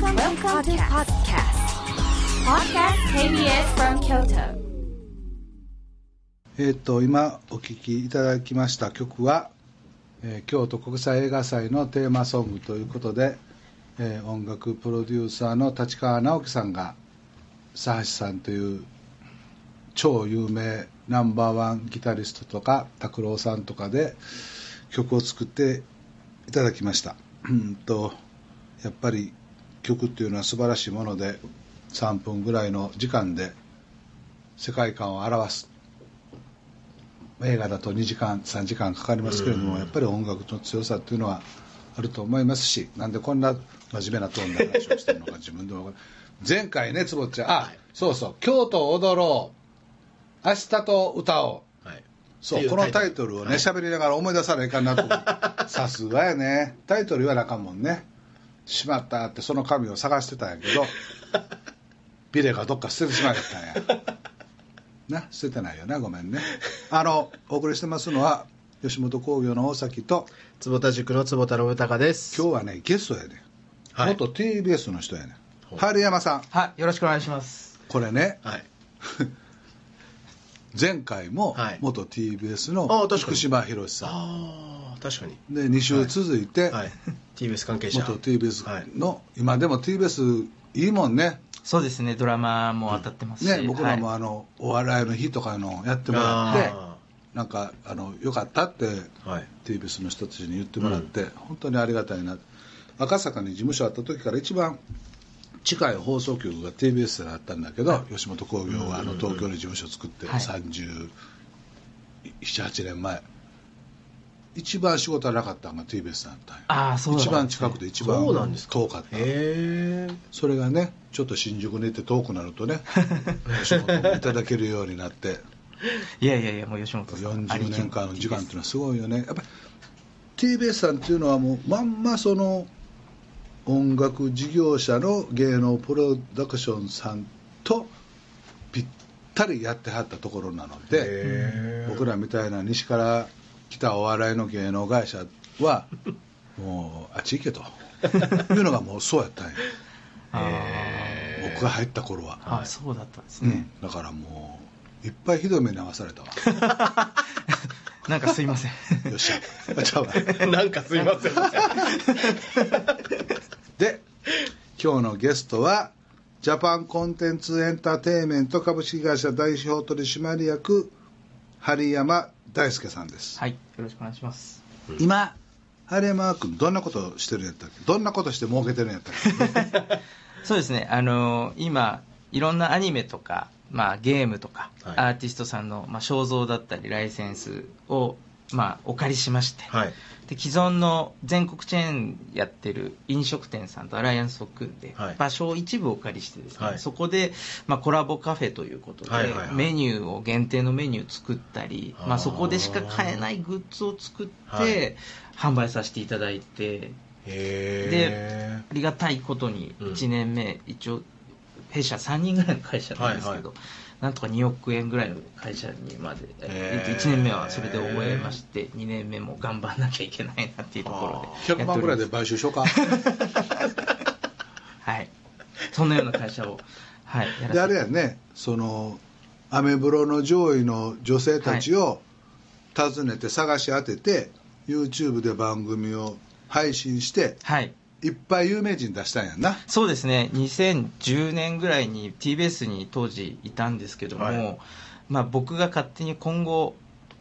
Welcome, Welcome to podcast. Podcast KBS from Kyoto. えっ、と今お聴きいただきました曲は、えー京都国際映画祭のテーマソングということで、えー音楽プロデューサーの立川直樹さんが佐橋さんという超有名ナンバーワンギタリストとか拓郎さんとかで曲を作っていただきましたとやっぱり曲っていうのは素晴らしいもので3分ぐらいの時間で世界観を表す。映画だと2時間3時間かかりますけれどもやっぱり音楽の強さっていうのはあると思いますしなんでこんな真面目なトーンで話をしてるのか自分でも分かる前回ね坪ちゃん。あ、そうそう。京都踊ろう。明日と歌おう。はい。そうこのタイトルをね喋、りながら思い出さないかんなとさすがやね。タイトル言わなあかんもんねしまったってその紙を探してたんやけど ビレがどっか捨ててしまいやったんや。な捨ててないよなごめんね。あのお送りしてますのは吉本興業の大崎と坪田塾の坪田信孝です。今日はねゲストやね、はい。元 TBS の人やね春山さん。はい、よろしくお願いします。これねはい。前回もはい。元 TBS あの確かに。福島博さん、ああ確かに。で2週続いて、はい TBS 関係者。元 TBS の、今でも TBS いいもんね。そうですね、ドラマも当たってますし、ね僕らもはい。あの、お笑いの日とかのやってもらってあなんかあのよかったってはい。TBS の人たちに言ってもらって、本当にありがたいな。赤坂に事務所あった時から一番近い放送局が TBS だったんだけど、吉本興業はあの東京に事務所作ってはい。378年前一番仕事はなかったのが TBS だったああ、そうなんね。一番近くて一番遠かった。へえそれがねちょっと新宿にいて遠くなるとねお仕事もいただけるようになって。いやいやいや、もう吉本さん。40年間の時間っていうのはすごいよね。やっぱり TBS さんっていうのはもうまんまその音楽事業者の芸能プロダクションさんとぴったりやってはったところなのでへ僕らみたいな西から来たお笑いの芸能会社は もうあっち行けと。いうのがもうそうやったんや。あ僕が入った頃は、ーあ、そうだったんですね。うん。だからもういっぱいひどい目に遭わされたわ。なんかすいません。よっしゃ。ちゃうわ。なんかすいません。で今日のゲストはジャパンコンテンツエンターテインメント株式会社代表取締役針山大輔さんです、はい、よろしくお願いします。今針山君どんなことしてるんやったっけ？どんなことして儲けてるんやったっけ？そうですね、あの今、いろんなアニメとか、まあ、ゲームとか、はい。アーティストさんの、まあ、肖像だったり、ライセンスを、まあ、お借りしまして、はいで既存の全国チェーンやってる飲食店さんとアライアンスを組んで、はい。場所を一部お借りしてですね、はい。そこで、まあ、コラボカフェということで、はいはいはい。メニューを限定のメニュー作ったり、まあ、そこでしか買えないグッズを作って、はい。販売させていただいてへえありがたいことにうん。1年目、一応弊社3人ぐらいの会社なんですけど、はいなんとか2億円ぐらいの会社にまで、へー。1年目はそれで覚えまして2年目も頑張んなきゃいけないなっていうところで100万ぐらいで買収しようか。はい。そんなような会社を、はい、やらせてであれやねそのアメブロの上位の女性たちを訪ねて探し当てて、YouTube で番組を配信してはいいっぱい有名人出したんやんな。そうですね。2010年ぐらいに TBS に当時いたんですけども、はい。まあ、僕が勝手に今後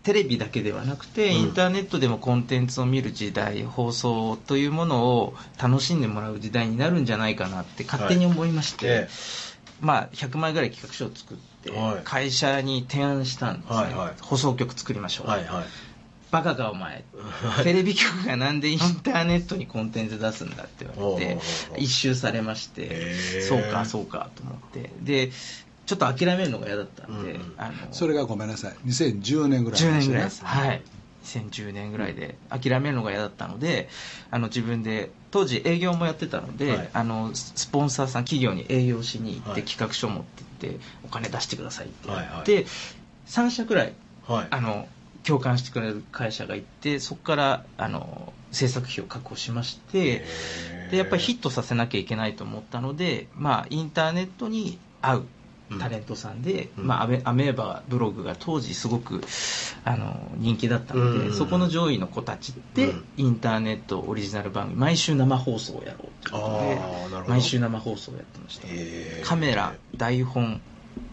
テレビだけではなくて、うん。インターネットでもコンテンツを見る時代放送というものを楽しんでもらう時代になるんじゃないかなって勝手に思いまして、えまあ、100枚ぐらい企画書を作って、はい。会社に提案したんですね、はいはい。放送局作りましょう、はいはいバカかお前。テレビ局がなんでインターネットにコンテンツ出すんだって言われて一周されましてそうかそうかと思って。でちょっと諦めるのが嫌だったんで、うんうん。あのそれがごめんなさい。2010年ぐらい10ね。年ぐらいです。はい。2010年ぐらいで諦めるのが嫌だったのであの自分で当時営業もやってたので、はい。あのスポンサーさん企業に営業しに行って、はい。企画書持ってってお金出してくださいって言って、はいはい。3社くらいはい。あの共感してくれる会社がいてそこからあの制作費を確保しましてへでやっぱりヒットさせなきゃいけないと思ったので、まあ、インターネットに合うタレントさんで、うん。まあ、アメアメーバブログが当時すごくあの人気だったので、うん。そこの上位の子たちで、うん。インターネットオリジナル番組毎週生放送をやろうということで毎週生放送をやってました。カメラ台本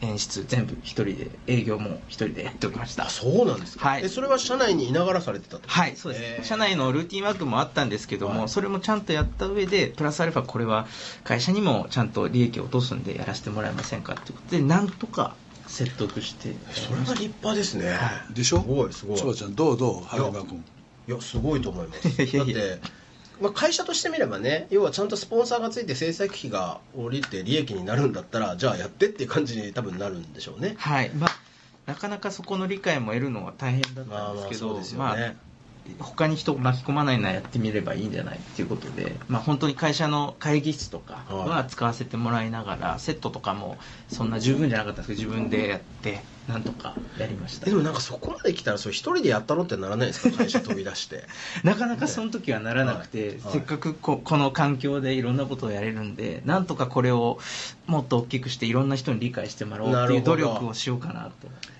演出全部一人で営業も一人でやっておりました。あそうなんですか、はい。えそれは社内にいながらされてたってこと？はい、そうです、社内のルーティンワークもあったんですけども、はい。それもちゃんとやった上で、プラスアルファ、これは会社にもちゃんと利益を落とすんでやらせてもらえませんかってことで、なんとか説得して、それは立派ですね。でしょ？すごいすごい。ちゃんどうどう？春馬君。いやすごいと思います。だって、まあ、会社としてみればね要はちゃんとスポンサーがついて制作費が降りて利益になるんだったらじゃあやってっていう感じに多分なるんでしょうね。はい、まあ、なかなかそこの理解も得るのは大変だったまあまあんですけど、そうですよまあね、他に人を巻き込まないならやってみればいいんじゃないっていうことで、まあ、本当に会社の会議室とかは使わせてもらいながら、セットとかもそんな十分じゃなかったんですけど、自分でやって、なんとかやりました。で。もなんかそこまで来たらそれ一人でやったろってならないですか？会社飛び出して。なかなかその時はならなくて、はい。はいせっかくここの環境でいろんなことをやれるんで、なんとかこれをもっと大きくしていろんな人に理解してもらおうっていう努なるほど。力をしようかなと。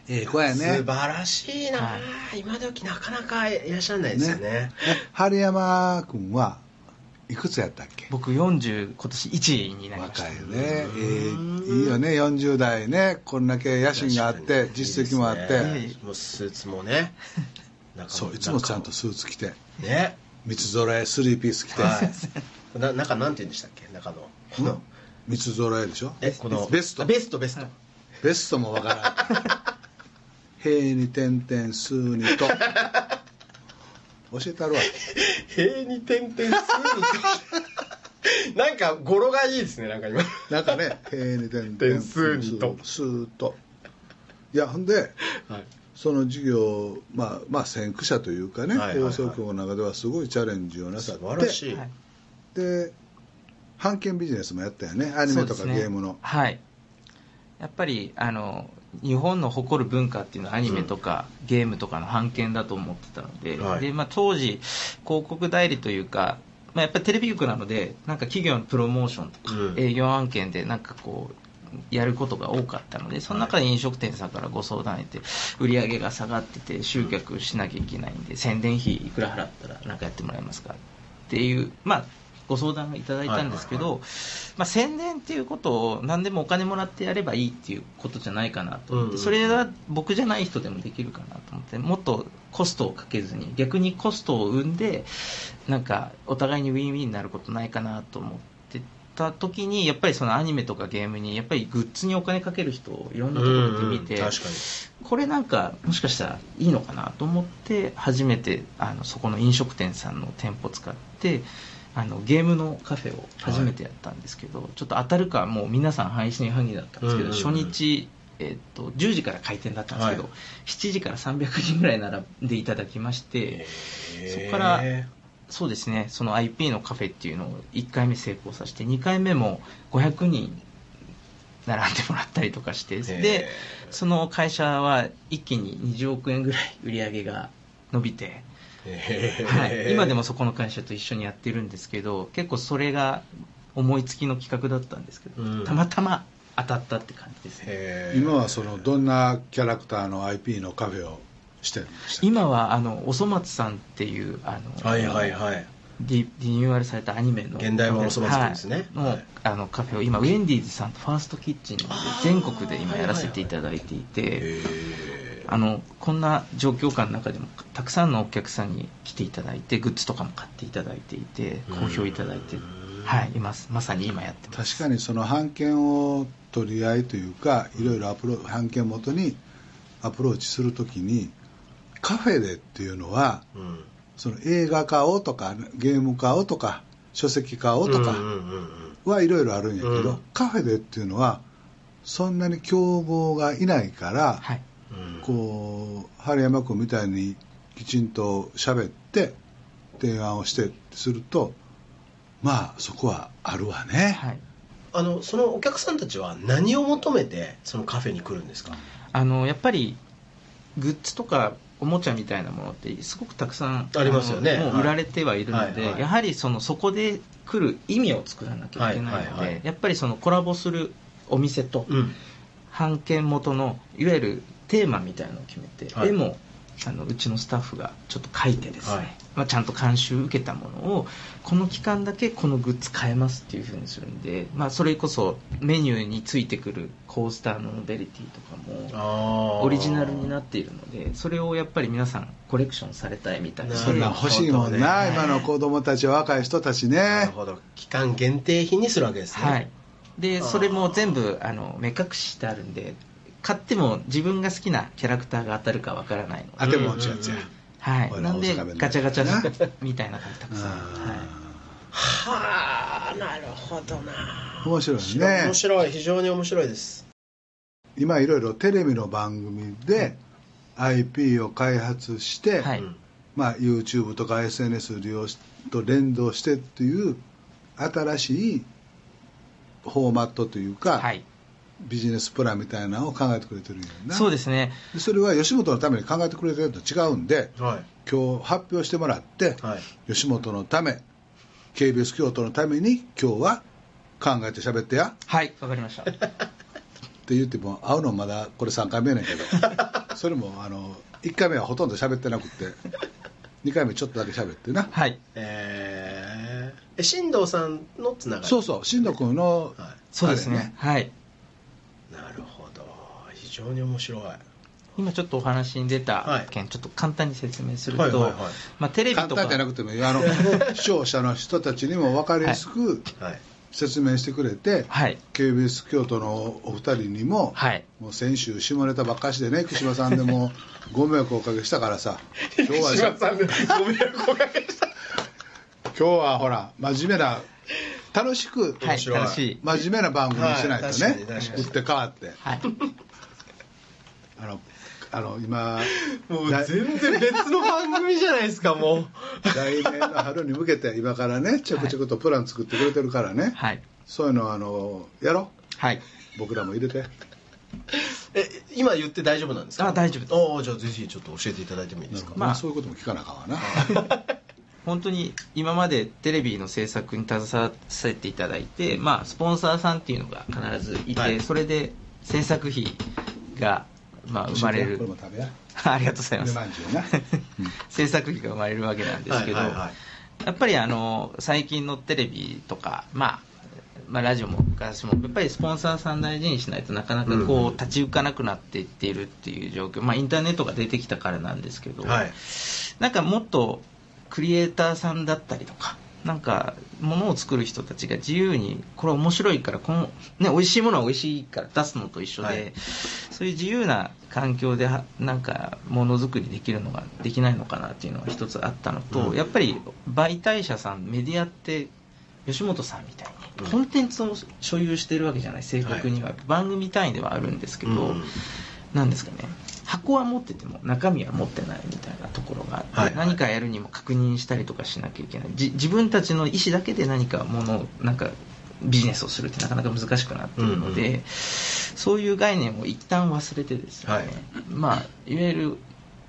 ええ子やね。素晴らしいな、は今時なかなかいらっしゃらないですよね。春山君はいくつやったっけ？僕40、今年1位になりました。若いよね、ええいいよね。40代ね。こんだけ野心があって実績もあって、ね。もうスーツもね。中そういつもちゃんとスーツ着て。ね。三つ揃えスリーピース着て、はい。な中なんて言うんでしたっけ？中の。この。三つ揃えでしょ？えこの。ベスト。あベスト。ベスト、はいベストもわからん。平に点々数にと教えたるわ。平に点々数になんか語呂がいいですねなんか今。なんかね平に点々点数にと。数ーと。いやほんではい。その授業まあまあ先駆者というかね、放送局の中ではすごいチャレンジをなさって。素晴らしい、はい。で版権ビジネスもやったよね。アニメとかゲームの、はい。やっぱりあの日本の誇る文化っていうのはアニメとか、ゲームとかの版権だと思ってたので,、はい。でまあ、当時広告代理というか、まあ、やっぱりテレビ局なのでなんか企業のプロモーションとか、うん。営業案件でなんかこうやることが多かったのでその中で飲食店さんからご相談得て売り上げが下がってて集客しなきゃいけないんで宣伝費いくら払ったらなんかやってもらえますかっていうまあご相談をいただいたんですけど、はいまあ、宣伝っていうことを何でもお金もらってやればいいっていうことじゃないかなと思って、うんうんそれは僕じゃない人でもできるかなと思ってもっとコストをかけずに逆にコストを生んでなんかお互いにウィンウィンになることないかなと思ってた時にやっぱりそのアニメとかゲームにやっぱりグッズにお金かける人をいろんなところで見て、うんうんこれなんかもしかしたらいいのかなと思って初めてあのそこの飲食店さんの店舗使ってあのゲームのカフェを初めてやったんですけど、ちょっと当たるかもう皆さん配信はぎだったんですけど、うんうんうん。初日、えっと10時から開店だったんですけど、はい。7時から300人ぐらい並んでいただきまして、そこからそうですねその IP のカフェっていうのを1回目成功させて2回目も500人並んでもらったりとかしてでその会社は一気に20億円ぐらい売り上げが伸びて、はい、今でもそこの会社と一緒にやってるんですけど結構それが思いつきの企画だったんですけど、うん。たまたま当たったって感じですね。今はそのどんなキャラクターの IP のカフェをしてるんですか？今はあのおそ松さんっていうあの、はいはいはい。リリニューアルされたアニメの現代版おそ松くんですね。はい。のはい。あのカフェを今ウェンディーズさんとファーストキッチンで全国で今やらせていただいていて、へあのこんな状況下の中でもたくさんのお客さんに来ていただいてグッズとかも買っていただいていて好評いただいてうんはいいますまさに今やってます。確かにその版権を取り合いというかいろいろアプロ版権元にアプローチするときにカフェでっていうのはーうん。その映画買おうとかゲーム買おうとか書籍買おうとかはいろいろあるんやけど、うん。カフェでっていうのはそんなに競合がいないから、はい。うんこう春山君みたいにきちんと喋って提案をしてするとまあそこはあるわね、はい。あのそのお客さんたちは何を求めてそのカフェに来るんですか？あのやっぱりグッズとかおもちゃみたいなものってすごくたくさんありますよね。もう売られてはいるので、はいはい。やはりそのそこで来る意味を作らなきゃいけないので、はいはいはい。やっぱりそのコラボするお店とうん。版権元のいわゆるテーマみたいなのを決めて、はい。絵もあのうちのスタッフがちょっと書いてですね、はい。まあ、ちゃんと監修受けたものをこの期間だけこのグッズ買えますっていうふうにするんで、まあ、それこそメニューについてくるコースターのノベリティとかもオリジナルになっているのでそれをやっぱり皆さんコレクションされたいみたいな。そんなん欲しいもんな、はい。今の子供たち若い人たちね。なるほど。期間限定品にするわけですね。はい、でそれも全部あの目隠ししてあるんで買っても自分が好きなキャラクターが当たるかわからないので、当てもんちゅう。やつや、うはい、なんでガチャガチな。ャみたいな感じたくさ。ん、あはい、はあなるほどな。ー面白いね。面白い。非常に面白いです。今いろいろテレビの番組で IP を開発して、はい。うんまあ、YouTube とか SNS 利用しと連動してっていう新しいフォーマットというか、はい、ビジネスプランみたいなのを考えてくれてるんやな。そうですね。でそれは吉本のために考えてくれてるのと違うんではい。今日発表してもらって、はい。吉本のため KBS 京都のために今日は考えて喋ってや。はいわかりました。って言っても会うのまだこれ3回目やねんけど。それもあの1回目はほとんど喋ってなくて2回目ちょっとだけ喋ってな。はい。えーえ新藤さんのつながり。そうそう新藤君の、はそうですね。はい常に面白い。今ちょっとお話に出はい。た件、ちょっと簡単に説明すると、はいはいはい。まあ、テレビとか。簡単じゃなくてもいい。あの 視聴者の人たちにも分かりやすくはい。説明してくれて、はい。KBS 京都のお二人にも、はい。もう先週下ネタばっかしでね木島さんでも ご迷惑をおかけしたからさ。今日は島さんでご迷惑をおかけした。今日はほら真面目な楽しく、はい楽しい。真面目な番組にしないとね、打って変わって。はいあのあの今もう来全然別の番組じゃないですかもう。来年の春に向けて今からねちょくちょくとプラン作ってくれてるからね、はい。そういうのあのやろはい、う僕らも入れて。え今言って大丈夫なんですか？あ大丈夫です。ああじゃあぜひちょっと教えていただいてもいいですか、まあ、まあそういうことも聞かなあかんわな。本当に今までテレビの制作に携わらせていただいて、まあ、スポンサーさんっていうのが必ずいて、はい。それで制作費が、まあ、生まれる。ありがとうございま梅す 制作費が生まれるわけなんですけど、はいはいはい。やっぱりあの最近のテレビとか、まあ、まあラジオも昔もやっぱりスポンサーさん大事にしないとなかなかこう立ち行かなくなっていっているっていう状況、まあ、インターネットが出てきたからなんですけど、はい。なんかもっとクリエイターさんだったりとか、なんか物を作る人たちが自由に、これ面白いから、この、ね、美味しいものは美味しいから出すのと一緒で、はい。そういう自由な環境では、なんかものづくりできるのができないのかなっていうのが一つあったのと、うん。やっぱり媒体者さん、メディアって、吉本さんみたいに、うん。コンテンツを所有してるわけじゃない、正確には。番組単位ではあるんですけど、うん。なんですかね箱は持ってても中身は持ってないみたいなところがあって、はい何かやるにも確認したりとかしなきゃいけない。じ自分たちの意思だけで何かものをなんかビジネスをするってなかなか難しくなっているので、うんうそういう概念を一旦忘れてですね、はい。まあ、いわゆる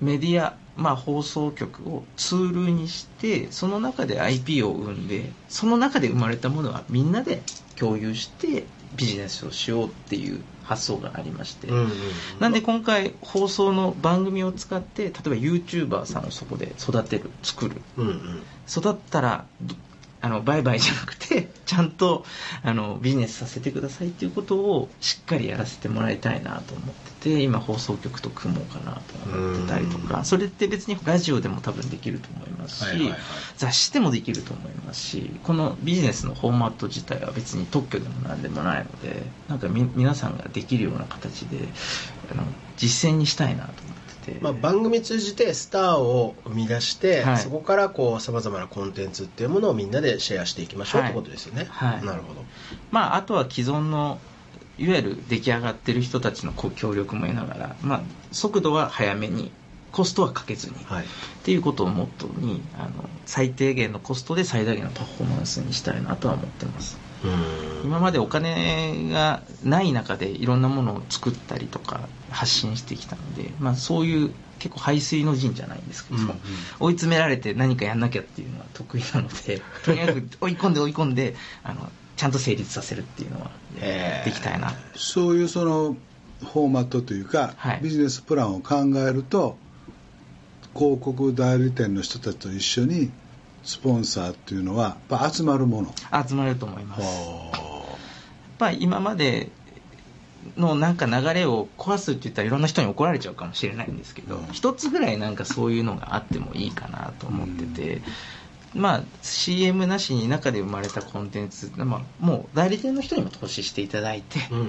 メディア、まあ、放送局をツールにしてその中で IP を生んでその中で生まれたものはみんなで共有してビジネスをしようっていう発想がありまして、うんうんなんで今回放送の番組を使って例えば YouTuber さんをそこで育てる作る。うんうん。育ったらどあのバイバイじゃなくて ちゃんとあのビジネスさせてくださいっていうことをしっかりやらせてもらいたいなと思ってて今放送局と組もうかなと思ってたりとうかそれって別にラジオでも多分できると思いますし、はいはいはい。雑誌でもできると思いますしこのビジネスのフォーマット自体は別に特許でも何でもないのでなんかみ皆さんができるような形であの実践にしたいなと思ってて、まあ、番組通じてスターを生み出して、はい。そこからこうさまざまなコンテンツっていうものをみんなでシェアしていきましょうっはい。てことですよね、はい。なるほど。まあ、あとは既存のいわゆる出来上がってる人たちの協力も得ながら、まあ、速度は早めにコストはかけずに、はい。っていうことをモットーにあの最低限のコストで最大限のパフォーマンスにしたいなとは思ってます。うん。今までお金がない中でいろんなものを作ったりとか発信してきたので、まあ、そういう結構排水の陣じゃないんですけど、うんうん。追い詰められて何かやんなきゃっていうのは得意なのでとにかく追い込んで追い込んであのちゃんと成立させるっていうのはやっていきたいなそういうそのフォーマットというか、はい。ビジネスプランを考えると広告代理店の人たちと一緒にスポンサーっていうのはやっぱ集まるもの。集まると思います。やっ今までのなんか流れを壊すって言ったらいろんな人に怒られちゃうかもしれないんですけどうん。一、つぐらいなんかそういうのがあってもいいかなと思ってて、まあ CM なしに中で生まれたコンテンツ、まあ、もう代理店の人にも投資していただいて、うんうん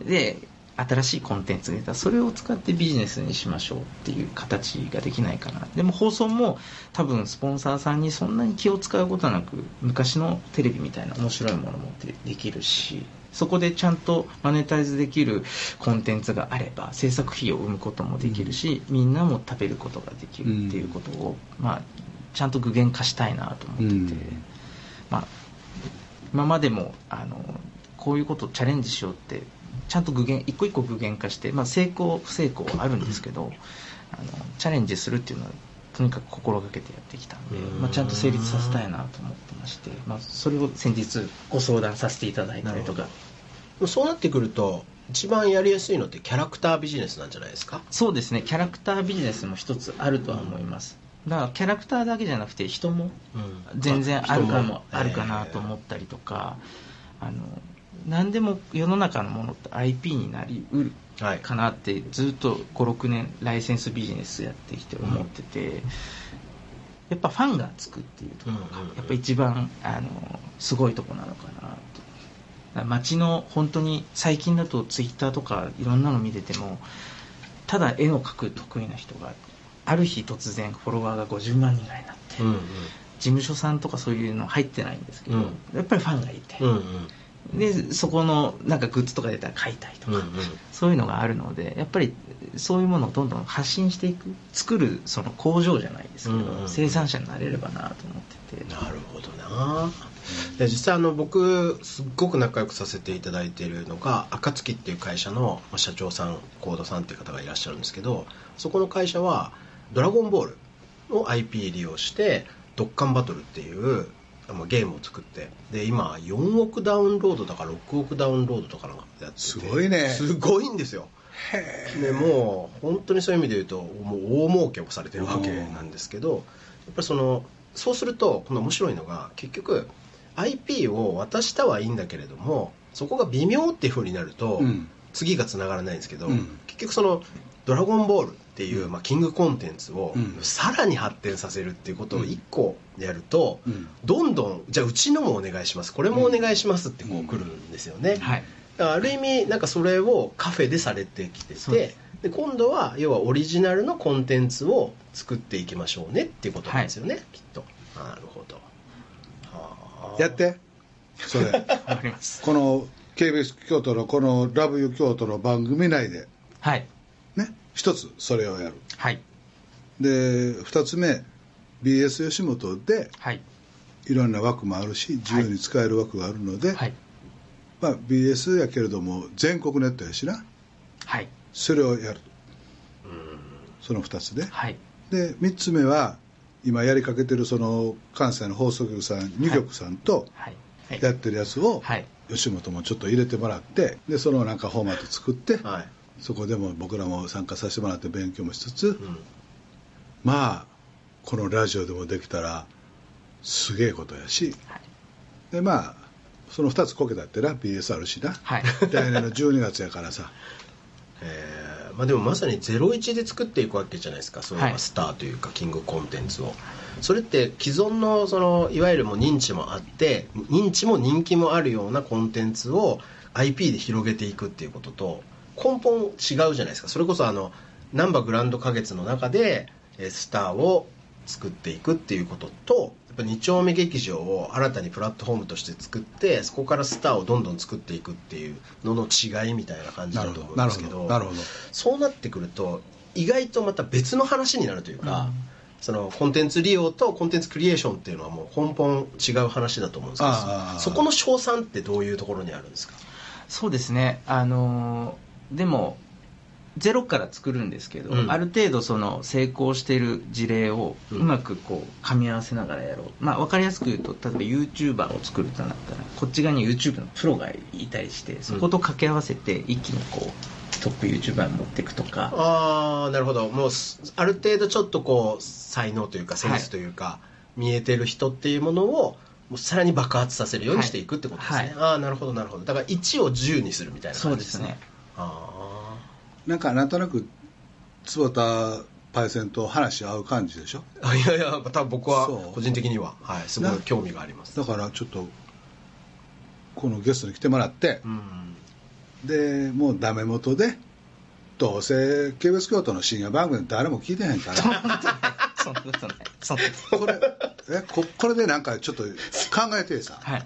うん。で新しいコンテンツが出たらそれを使ってビジネスにしましょうっていう形ができないかな。でも放送も多分スポンサーさんにそんなに気を使うことなく昔のテレビみたいな面白いものもでできるしそこでちゃんとマネタイズできるコンテンツがあれば制作費を生むこともできるし、みんなも食べることができるっていうことを、まあ、ちゃんと具現化したいなと思ってて、うん。まあ、今までもあのこういうことをチャレンジしようってちゃんと具現一個一個具現化して、まあ、成功不成功はあるんですけどあのチャレンジするっていうのはとにかく心がけてやってきたんで、うん。まあ、ちゃんと成立させたいなと思ってまして、まあ、それを先日ご相談させていただいたりとか。そうなってくると一番やりやすいのってキャラクタービジネスなんじゃないですか？そうですね。キャラクタービジネスも一つあるとは思いますだからキャラクターだけじゃなくて人も全然あるかもあるかなと思ったりとか、あの何でも世の中のものって IP になりうるはい。かなってずっと56年ライセンスビジネスやってきて思ってて、やっぱファンがつくっていうところがやっぱ一番あのすごいとこなのかなと街の本当に最近だとツイッターとかいろんなの見ててもただ絵を描く得意な人がある日突然フォロワーが50万人ぐらいになって、うんうん。事務所さんとかそういうの入ってないんですけど、うん。やっぱりファンがいて、うんうん。でそこのなんかグッズとか出たら買いたいとか、うんうん。そういうのがあるのでやっぱりそういうものをどんどん発信していく作るその工場じゃないですけど、うんうん生産者になれればなと思ってて。なるほどな。で実際あの僕すっごく仲良くさせていただいているのが暁っていう会社のまあ社長さん幸田さんっていう方がいらっしゃるんですけどそこの会社は「ドラゴンボール」の IP 利用して「ドッカンバトル」っていうまあゲームを作ってで今4億ダウンロードだから6億ダウンロードとかのやっててすごいね。すごいんですよ。でもう本当にそういう意味で言うともう大儲けをされてるわけなんですけどやっぱりそのそうするとこの面白いのが結局 IP を渡したはいいんだけれどもそこが微妙っていう風になると、うん。次がつながらないんですけど、うん。結局その「ドラゴンボール」っていう、まあ、キングコンテンツをうん。さらに発展させるっていうことを1個やると、うん。どんどんじゃあうちのもお願いします。これもお願いしますってこう来るんですよね、はい。ある意味なんかそれをカフェでされてきててでで今度は要はオリジナルのコンテンツを作っていきましょうねっていうことなんですよね、きっと。なるほど。はあ。やって。それ。わかります。この KBS 京都のこの「ラブユ京都」の番組内で。はい。ね一つそれをやる。はい。で二つ目 BS 吉本ではい。いろんな枠もあるし自由に使える枠があるので、はい。まあ、BS やけれども全国ネットやしな。はい。それをやる。うん。その2つで。はい。で3つ目は今やりかけてるその関西の放送局さん2局さんとはい。はい。やってるやつをはい。吉本もちょっと入れてもらってでそのなんかフォーマット作ってはいそこでも僕らも参加させてもらって勉強もしつつうん。まあこのラジオでもできたらすげえことやしはい。でまあその2つこけたってな BS あるしな。はい。来年の12月やからさ。えーまあ、でもまさに01で作っていくわけじゃないですかそういうはい。スターというかキングコンテンツを。それって既存のそのいわゆるもう認知もあって認知も人気もあるようなコンテンツを IP で広げていくっていうことと根本違うじゃないですか。それこそあのナンバグランド花月の中でえースターを作っていくっていうこととやっぱ2丁目劇場を新たにプラットフォームとして作ってそこからスターをどんどん作っていくっていうのの違いみたいな感じだと思うんですけどそうなってくると意外とまた別の話になるというか、そのコンテンツ利用とコンテンツクリエーションっていうのはもう根本違う話だと思うんですけどそこの賞賛ってどういうところにあるんですか？そうですね。あのーでもゼロから作るんですけど、うん。ある程度その成功している事例をううんまくこう噛み合わせながらやろう、まあ、分かりやすく言うと例えば YouTuber を作るとなったらこっち側に YouTube のプロがいたりしてそこと掛け合わせて一気にこうトップ YouTuber に持っていくとか。ああなるほど。もうすある程度ちょっとこう才能というかセンスというか、見えてる人っていうものをさらに爆発させるようにしていくってことですね、はい。ああなるほどなるほど。だから1を10にするみたいなそう感じですね。ですね。あなんかなんとなく坪田パイセンと話合う感じでしょ？いやいや多分僕は個人的には、はい、すごいな。興味があります。だからちょっとこのゲストに来てもらってうん。でもうダメ元でどうせ KBS 京都の深夜番組誰も聞いてへんから。そんなことない。そんなことない。これえここれでなんかちょっと考えてさ。はい。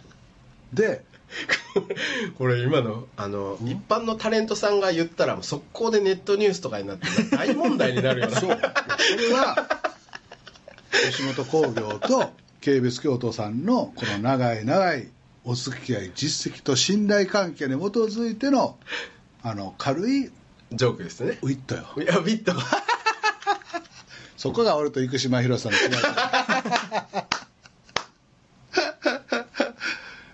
で これ今のあの一般のタレントさんが言ったら速攻でネットニュースとかになって大問題になるような。そう。これは吉本興業と KBS 京都さんのこの長い長いお付き合い実績と信頼関係に基づいてのあの軽いジョークですね。ウィットよ。いやビット。そこが俺と生島博さんの違い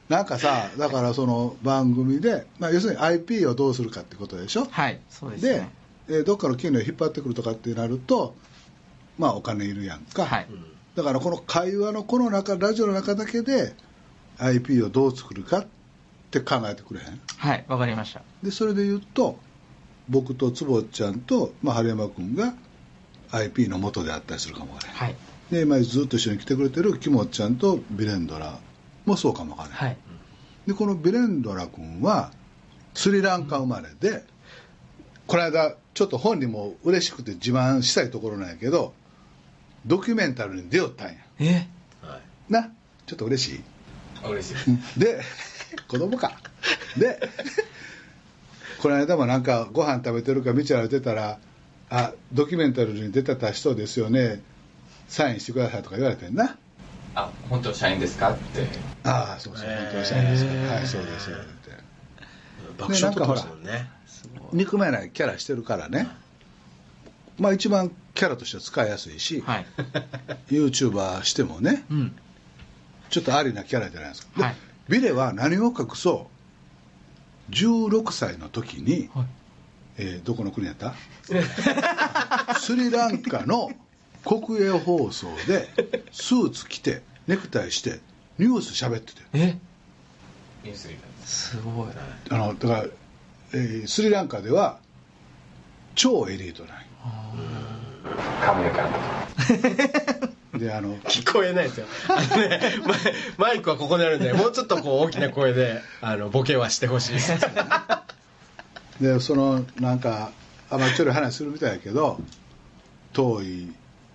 なんかさだからその番組で、まあ、要するに IP をどうするかってことでしょ？はいそうですでねえーどっかの権利を引っ張ってくるとかってなるとまあお金いるやんか、はい。だからこの会話のこの中ラジオの中だけで IP をどう作るかって考えてくれへん？はいわかりました。でそれで言うと僕と坪ちゃんと、まあ、春山君が IP の元であったりするかもわからへん、はい。で今ずっと一緒に来てくれてるキモちゃんとビレンドラもそうかもわからへん、はい。でこのビレンドラ君はスリランカ生まれでこの間ちょっと本人も嬉しくて自慢したいところなんやけどドキュメンタルに出よったんや。え？はいな？ちょっと嬉しい？嬉しい。で子供か。で この間もなんかご飯食べてるか道歩いてたら「あドキュメンタルに出てた人ですよね。サインしてください」とか言われてんなあ本当社員ですか？って。ああそうそうへー。本当は社員ですか？らはいそうです。よって爆笑取ってましたもんね。憎めないキャラしてるからね。まあ一番キャラとしては使いやすいし、はい。YouTuber してもねうん。ちょっとありなキャラじゃないですか、ではい。ビレは何を隠そう。16歳の時に、はい。えーどこの国やった？スリランカの国営放送でスーツ着てネクタイしてニュース喋ってて。え？す。ごい。あのだから、えースリランカでは超エリートなんよ。カムヤ監督であの聞こえないですよ。あのねママイクはここにあるんでもうちょっとこう大きな声であのボケはしてほしい。ですでそのなんかあまあちょい話するみたいやけど遠い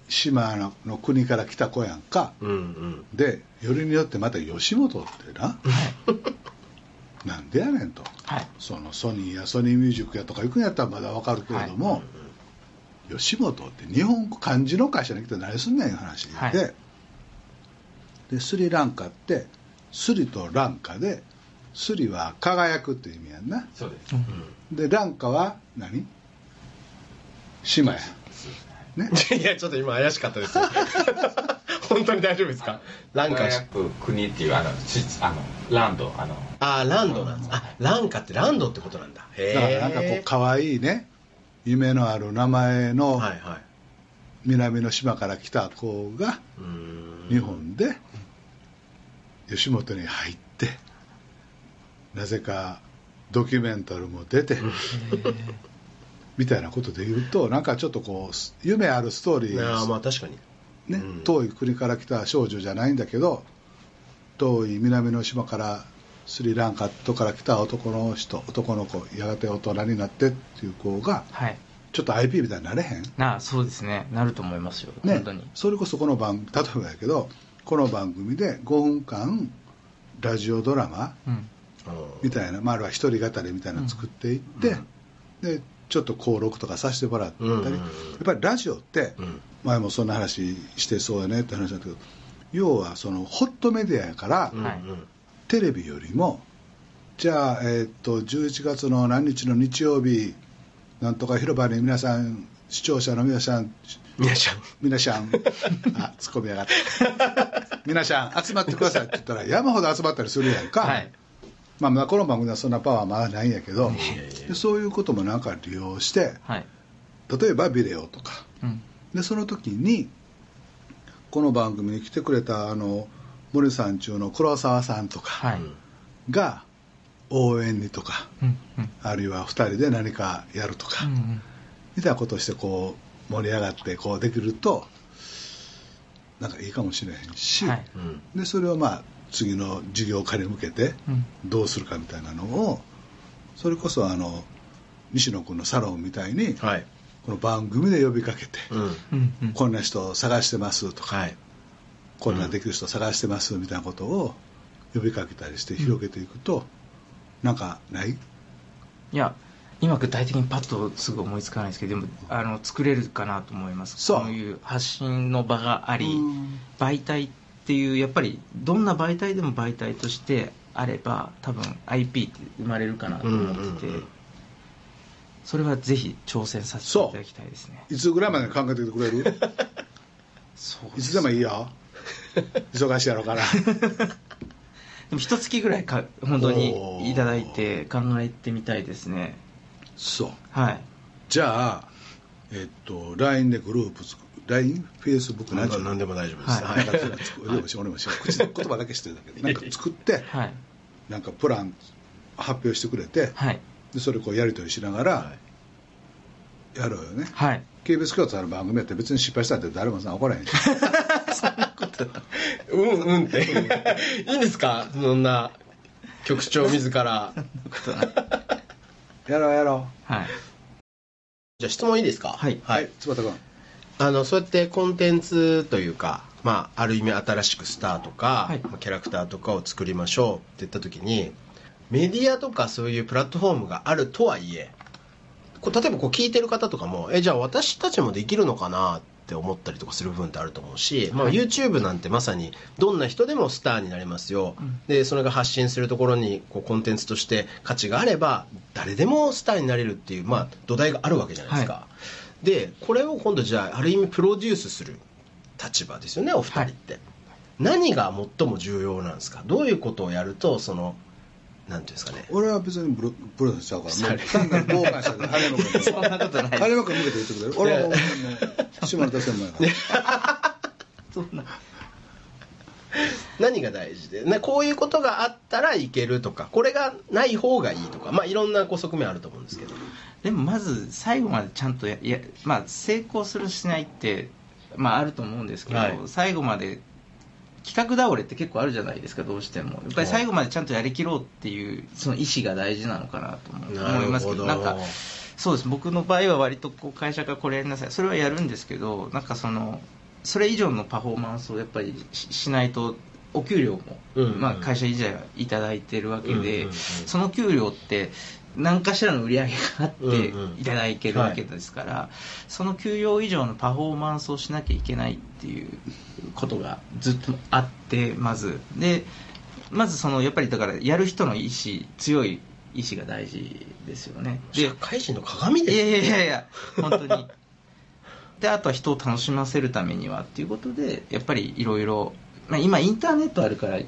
島のの国から来た子やんか。うんうん。でよりによってまた吉本ってな。なんでやねんと。はい。そのソニーやソニーミュージックやとか行くんやったらまだわかるけれども、吉本って日本漢字の会社に来て何すんねんいう話で、はい。でスリランカってスリとランカでスリは輝くっていう意味やんな。そうです。でランカは何？島やね。いやちょっと今怪しかったですよ。本当に大丈夫ですか？ランカ輝く国っていうあのしあのランドあの。あランドなんです。あランカってランドってことなんだ。へえだからなんかこう可愛いね夢のある名前の南の島から来た子が日本で吉本に入ってなぜかドキュメンタルも出てみたいなことで言うとなんかちょっとこう夢あるストーリーああまあ確かに。ねうん。遠い国から来た少女じゃないんだけど遠い南の島からスリランカとから来た男の人男の子やがて大人になってっていう子がはい。ちょっと IP みたいになれへん？なあそうですね。なると思いますよ、ね。本当に。それこそこの番例えばやけどこの番組で5分間ラジオドラマうん。みたいな、まあ、あるいは一人語りみたいなの作っていって、でちょっと登録とかさせてもらったり、うんうんうん。やっぱりラジオって、うん。前もそんな話してそうやねって話だけど要はそのホットメディアやから、うんはいテレビよりもじゃあ、えーっと11月の何日の日曜日なんとか広場に皆さん視聴者の皆さん皆さん。皆さん あツッコミやがった皆さん集まってくださいって言ったら山ほど集まったりするやんか、はいまあ、この番組はそんなパワーまだないんやけどでそういうこともなんか利用してはい。例えばビデオとか。うん。でその時にこの番組に来てくれたあの森さん中の黒沢さんとかはい。が応援にとかうんうん。あるいは2人で何かやるとか、うんうん。みたいなことをしてこう盛り上がってこうできるとなんかいいかもしれへんし、はい。うん。でそれをまあ次の事業化に向けてうん。どうするかみたいなのをそれこそあの西野君のサロンみたいにはい。この番組で呼びかけて、うん。こんな人を探してますとか、はい。こんなできる人を探してますみたいなことを呼びかけたりして広げていくと、なんかない？いや今具体的にパッとすぐ思いつかないですけどでもあの作れるかなと思います。そういう発信の場がありうん。媒体っていうやっぱりどんな媒体でも媒体としてあれば多分 IP って生まれるかなと思ってて、うんうんうん。それはぜひ挑戦させていただきたいですね。いつぐらいまでに考えててくれる？そういつでもいいよ。忙しいやろうから。でも一月ぐらいか本当にいただいて考えてみたいですね。そう。はい。じゃあえっと LINE でグループ作る LINE、Facebook ななん何でも大丈夫です、はなんかそれ作る俺もし俺もし口で言葉だけしてるだけで。なんか作ってはい。なんかプラン発表してくれてはい。でそれこうやり取りしながらはやろうよね。はい。KBS 京都の番組やって別に失敗したって誰もさ怒らへんし。うんうんって。いいんですか？そんな局長自ら。やろうやろはいじゃあ質問いいですか？はい。うはい君。あのそうやってコンテンツというか、まあ、ある意味新しくスターとか、はい。まあキャラクターとかを作りましょうって言った時にメディアとかそういうプラットフォームがあるとはいえこう例えばこう聞いてる方とかもえじゃあ私たちもできるのかなって思ったりとかする部分ってあると思うし、まあ、はい YouTube なんてまさにどんな人でもスターになれますよ、うん。でそれが発信するところにこうコンテンツとして価値があれば誰でもスターになれるっていう、まあ、土台があるわけじゃないですか、はでこれを今度じゃあある意味プロデュースする立場ですよねお二人って、何が最も重要なんですか？どういうことをやるとそのなんていうんですかね。俺は別にプロプロデュースしちゃうからもうそ単なる傍観者で羽根向けてそんなことない。羽根向けて言ってくれる俺はもう島田専門やから。そんな。何が大事で、ね、こういうことがあったらいけるとかこれがない方がいいとかまあいろんなこう側面あると思うんですけど。でもまず最後までちゃんとやや、まあ、成功するしないって、まあ、あると思うんですけど、はい。最後まで企画倒れって結構あるじゃないですかどうしても。やっぱり最後までちゃんとやりきろうっていうその意思が大事なのかなと思思いますけどなんかそうです。僕の場合は割とこう会社がこれやりなさい。それはやるんですけどなんかそのそれ以上のパフォーマンスをやっぱりししないとお給料も、うん。うんまあ、会社以上いただいてるわけで、うんうんうん。その給料って何かしらの売り上げがあってうんうん。いただけるわけですから、その給料以上のパフォーマンスをしなきゃいけないっていうことがずっとあってまず。でまずそのやっぱりだからやる人の意志強い意志が大事ですよね。で社会人の鏡ですいやいやいやいや本当に。であとは人を楽しませるためにはっていうことでやっぱりいろいろまあ今インターネットあるからい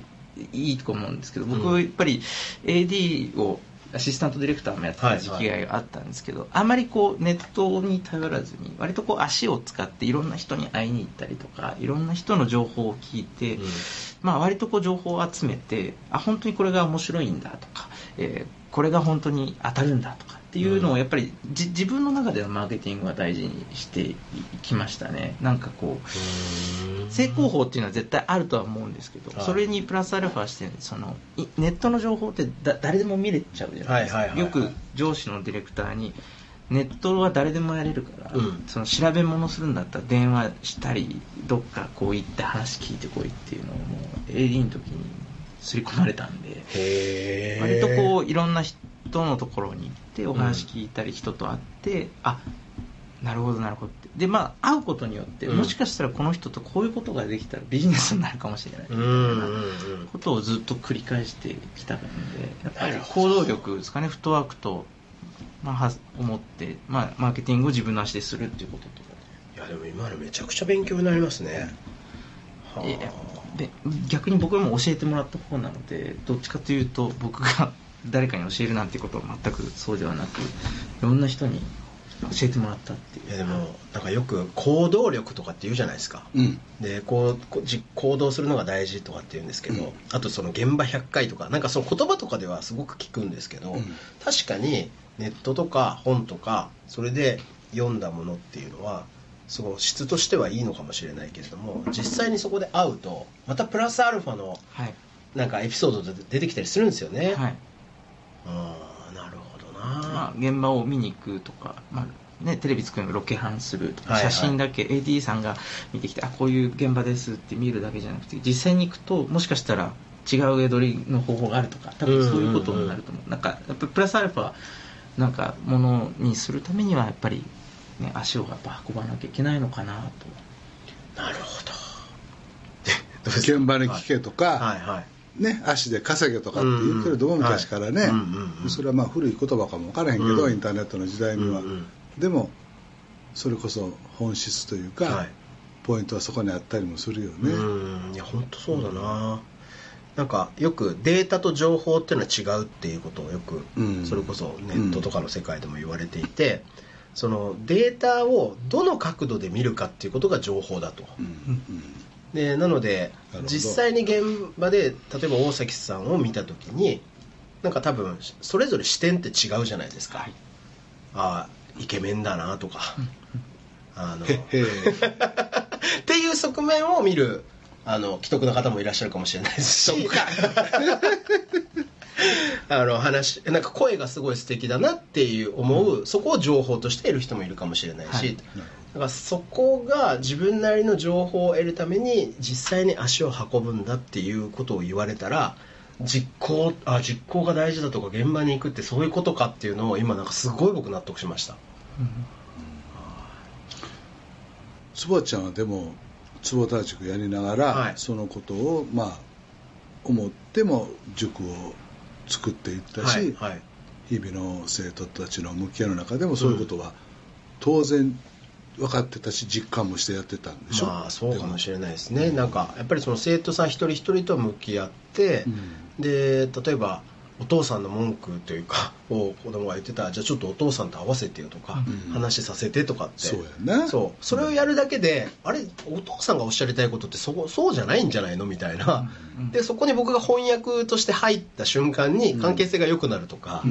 いと思うんですけど僕うんやっぱり AD をアシスタントディレクターもやってた時期があったんですけど、あまりこうネットに頼らずに割とこう足を使っていろんな人に会いに行ったりとかいろんな人の情報を聞いて、うん。まあ、割とこう情報を集めてあ本当にこれが面白いんだとか、えーこれが本当に当たるんだとかっていうのをやっぱりじ自分の中でのマーケティングは大事にしていきましたね。なんかこう成功法っていうのは絶対あるとは思うんですけど、はい。それにプラスアルファしてそのいネットの情報ってだ誰でも見れちゃうじゃないですか、よく上司のディレクターにネットは誰でもやれるから、うん。その調べ物するんだったら電話したりどっかこう行って話聞いてこいっていうのをもう AD の時に刷り込まれたんでへ割とこういろんな人のところに行ってお話聞いたり人と会って、あなるほどなるほどって。でまあ会うことによって、うん。もしかしたらこの人とこういうことができたらビジネスになるかもしれない。みたいうんうんなうん。ことをずっと繰り返してきたのでやっぱり行動力ですかね。フットワークとまあ、は思って、まあ、マーケティングを自分の足でするっていうこととか。いやでも今のめちゃくちゃ勉強になりますね、はあいやで逆に僕も教えてもらった方なのでどっちかというと僕が誰かに教えるなんてことは全くそうではなくいろんな人に教えてもらったっていう。いやでもなんかよく行動力とかって言うじゃないですか、うん。でこう行動するのが大事とかって言うんですけど、うん。あとその現場100回とかなんかその言葉とかではすごく聞くんですけど、うん。確かにネットとか本とかそれで読んだものっていうのはその質としてはいいのかもしれないけれども実際にそこで会うとまたプラスアルファのはい、なんかエピソードで出てきたりするんですよね、はいああなるほどな、まあ、現場を見に行くとか、まあね、テレビ作るのロケハンするとか、はいはい。写真だけ AD さんが見てきてあこういう現場ですって見るだけじゃなくて実際に行くともしかしたら違う絵取りの方法があるとか多分そういうことになると思う,、なんかやっぱりプラスアルファなんかものにするためにはやっぱり、ね、足をやっぱ運ばなきゃいけないのかなと。なるほど。現場に聞けとか、はいはいね、足で稼げとかって言ってると思う昔からね、それはまあ古い言葉かも分からへんけど、うん。インターネットの時代には、でもそれこそ本質というか、はい。ポイントはそこにあったりもするよね、うん。いや本当そうだな、なんかよくデータと情報っていうのは違うっていうことをよく、うん。それこそネットとかの世界でも言われていて、そのデータをどの角度で見るかっていうことが情報だと、うんうんでなので実際に現場で例えば大崎さんを見た時になんか多分それぞれ視点って違うじゃないですか、はい。ああイケメンだなとか、あのへ っていう側面を見るあの既得な方もいらっしゃるかもしれないですし。あの話なんか声がすごい素敵だなっていう思う、そこを情報として得る人もいるかもしれないし、はいだからそこが自分なりの情報を得るために実際に足を運ぶんだっていうことを言われたら実行あ実行が大事だとか現場に行くってそういうことかっていうのを今なんかすごい僕納得しました。坪ちゃんはでも坪田塾やりながら、はい。そのことをまあ思っても塾を作っていったし、はいはい。日々の生徒たちの向き合いの中でもそういうことは当然分かってたし実感もしてやってたんでしょ？まあそうかもしれれないですね。なんかやっぱりその生徒さん一人一人と向き合って、うん。で例えばお父さんの文句というか を子供が言ってたらじゃあちょっとお父さんと合わせてよとか、うん。話させてとかって。そうやねそう。それをやるだけで、あれお父さんがおっしゃりたいことってそこそうじゃないんじゃないの？みたいな、うん。でそこに僕が翻訳として入った瞬間に関係性が良くなるとか、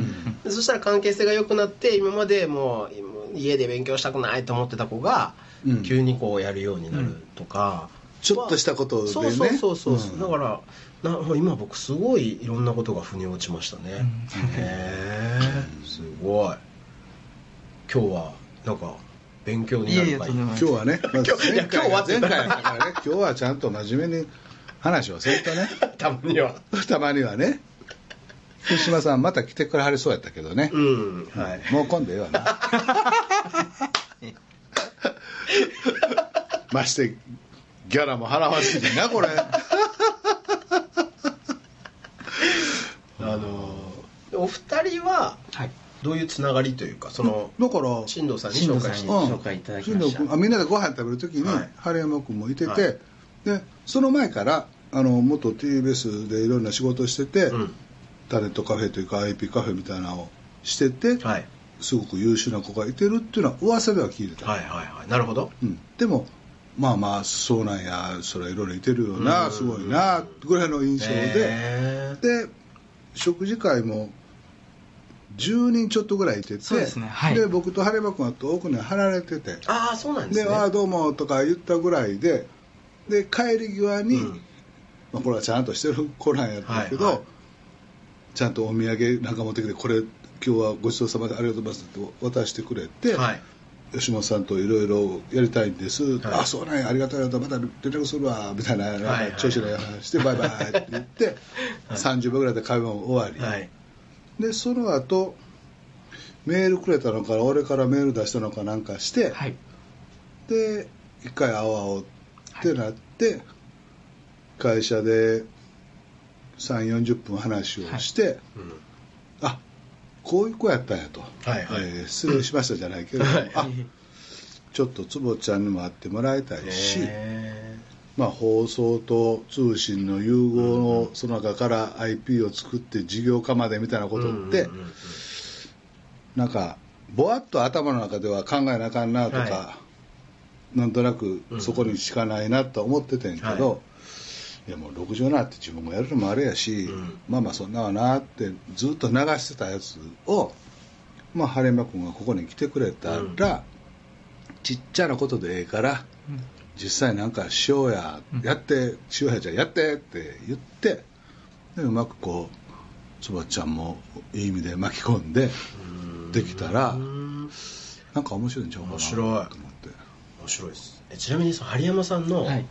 そしたら関係性が良くなって今までもう家で勉強したくないと思ってた子が、うん。急にこうやるようになるとか、ちょっとしたことでね。そうそうそうそう、う。ん。だからな今僕すごいいろんなことが腑に落ちましたね、へえすごい。今日はなんか勉強になるかい今日はね、今日いや前回今日は前回だからね、今日はちゃんと真面目に話をせんとね、たまには。たまにはね、福島さん、また来てくれはりそうやったけどね、うん。はいもう今度ええわな。まして、ギャラも払わずにな、これ。あのお二人ははい。どういうつながりというかそのだから、進藤さんに紹介して。うん。紹介いただきました。進藤君。あみんなでご飯食べるときに、はい。春山君もいてて、はい。でその前からあの元 TBS でいろんな仕事をしてて、うんタレントカフェというか IP カフェみたいなのをしてて、はい。すごく優秀な子がいてるっていうのは噂では聞いてた、はいはいはい。なるほど。うん、でもまあまあそうなんやそれはいろいろいてるよなうん。すごいなぐらいの印象で、で食事会も10人ちょっとぐらいいててですね。はい。で僕と晴山君は遠くに離れててああそうなんですで「ねああどうも」とか言ったぐらいでで帰り際に、うん。まあ、これはちゃんとしてる子なんやったけど、はいはいちゃんとお土産なんか持ってきてこれ今日はごちそうさまでありがとうございますって渡してくれて、はい。吉本さんといろいろやりたいんです、はい。あそうなんやありがとうありがとうまた連絡するわみたいなな調子のいい話して、バイバイって言って、30秒ぐらいで会話も終わり、はい。でその後メールくれたのか俺からメール出したのかなんかして、はい。で一回会おうってなって、会社で3 4 0分話をして、うん。あこういう子やったんやと、はいはい。えー失礼しましたじゃないけれども、あちょっと坪ちゃんにも会ってもらいたいし、へまあ、放送と通信の融合のその中から IP を作って事業化までみたいなことって、うんうんうんなんかぼわっと頭の中では考えなあかんなとか、はなんとなくそこにしかないなと思っててんけど、、はいやもう60になって自分もやるのもあれやし、うん。まあまあそんなわなってずっと流してたやつを、まあ、晴山君がここに来てくれたら、ちっちゃなことでええから実際なんかしようや、やってしようやじゃあやってって言ってでうまくこうつばちゃんもいい意味で巻き込んでできたらうんなんか面白いんちゃうかな面白いと思って。面白い。です。えちなみにその針山さんの,、はい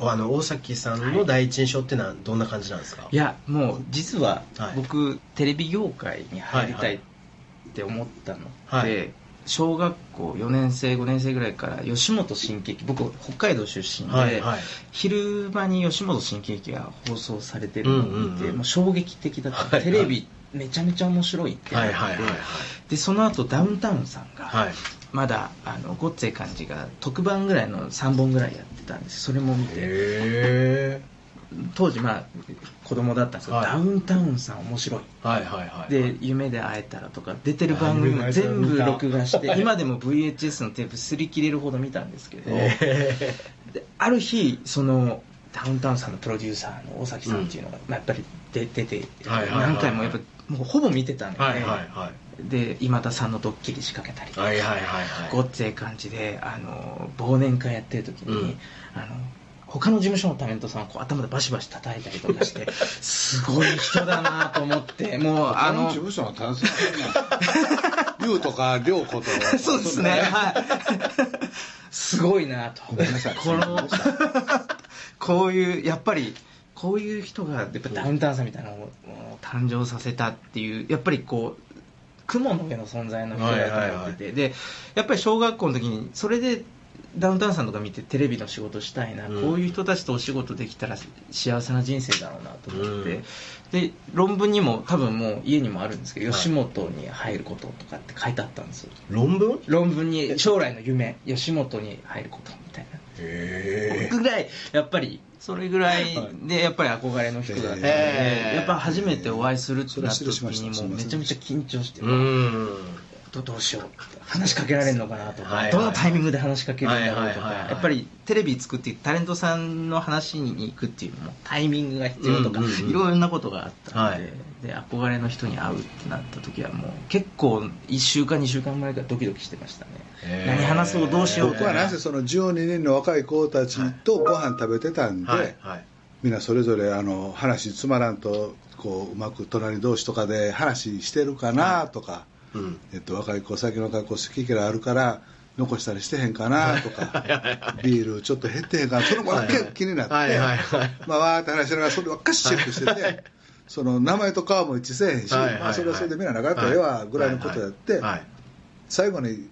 あの大崎さんの第一印象ってのはどんな感じなんですか？いやもう実ははい。僕、テレビ業界に入りたいって思ったので、はい。小学校4年生5年生ぐらいから吉本新喜劇僕北海道出身で、はいはい。昼間に吉本新喜劇が放送されてるのを見て、うんうんうん。もう衝撃的だった、はいはい。テレビめちゃめちゃ面白いってなって、はいはいはいはい。でその後ダウンタウンさんが、はいまだあのごっつええ感じが特番ぐらいの3本ぐらいやってたんです。それも見て。へ当時まあ子供だったんですけど、はい。ダウンタウンさん面白い。えはいはいはい。で「夢で会えたら」とか出てる番組も全部録画して今でも VHS のテープ擦り切れるほど見たんですけどある日そのダウンタウンさんのプロデューサーの大崎さんっていうのが、まあ、やっぱり出出てはいはいはいはい。何回もやっぱもうほぼ見てたんで、はいはいはいで今田さんのドッキリ仕掛けたりとか。はいはいはいはい。ごっつええ感じであの忘年会やってる時に、うん。あの他の事務所のタレントさんをこう頭でバシバシ叩いたりとかしてすごい人だなと思って もうあの事務所の単純な優とか涼子とそうですねはい。すごいなと。ごめんなさい。このこういうやっぱりこういう人がやっぱダウンタウンさんみたいなのを誕生させたっていうやっぱりこう雲の上の存在の人だと思ってて、でやっぱり小学校の時にそれでダウンタウンさんとか見てテレビの仕事したいな、うん。こういう人たちとお仕事できたら幸せな人生だろうなと思って、で論文にも多分もう家にもあるんですけど、はい。吉本に入ることとかって書いてあったんですよ。論文？論文に将来の夢吉本に入ることみたいな。へぐらいやっぱり。それぐらいでやっぱり憧れの人だったので、やっぱ初めてお会いするってなった時にもうめちゃめちゃ緊張して、うん。どどうしよう話しかけられるのかなとか、はいはいどのタイミングで話しかけるんだろうとか、はいはいはいはい。やっぱりテレビ作ってタレントさんの話に行くっていうのもタイミングが必要とか、うんうんうんいろいろなことがあったので,、はい。で憧れの人に会うってなった時はもう結構1週間2週間前からドキドキしてましたね何話そうどうしよう。僕はなぜその12人の若い子たちとご飯食べてたんで、はいはい。みんなそれぞれあの話つまらんとこううまく隣同士とかで話してるかなとか、うん。えっと、若い子先の若い子好き嫌いあるから残したりしてへんかなとかビールちょっと減ってへんかなそれも結構気になって、はいはいはい。まあ、わーって話しながらそればっかしチェックしててその名前と顔も一致せえへんし、はいはいはい。まあ、それはそれでみんな仲良くええわぐらいのことやって、はい。最後に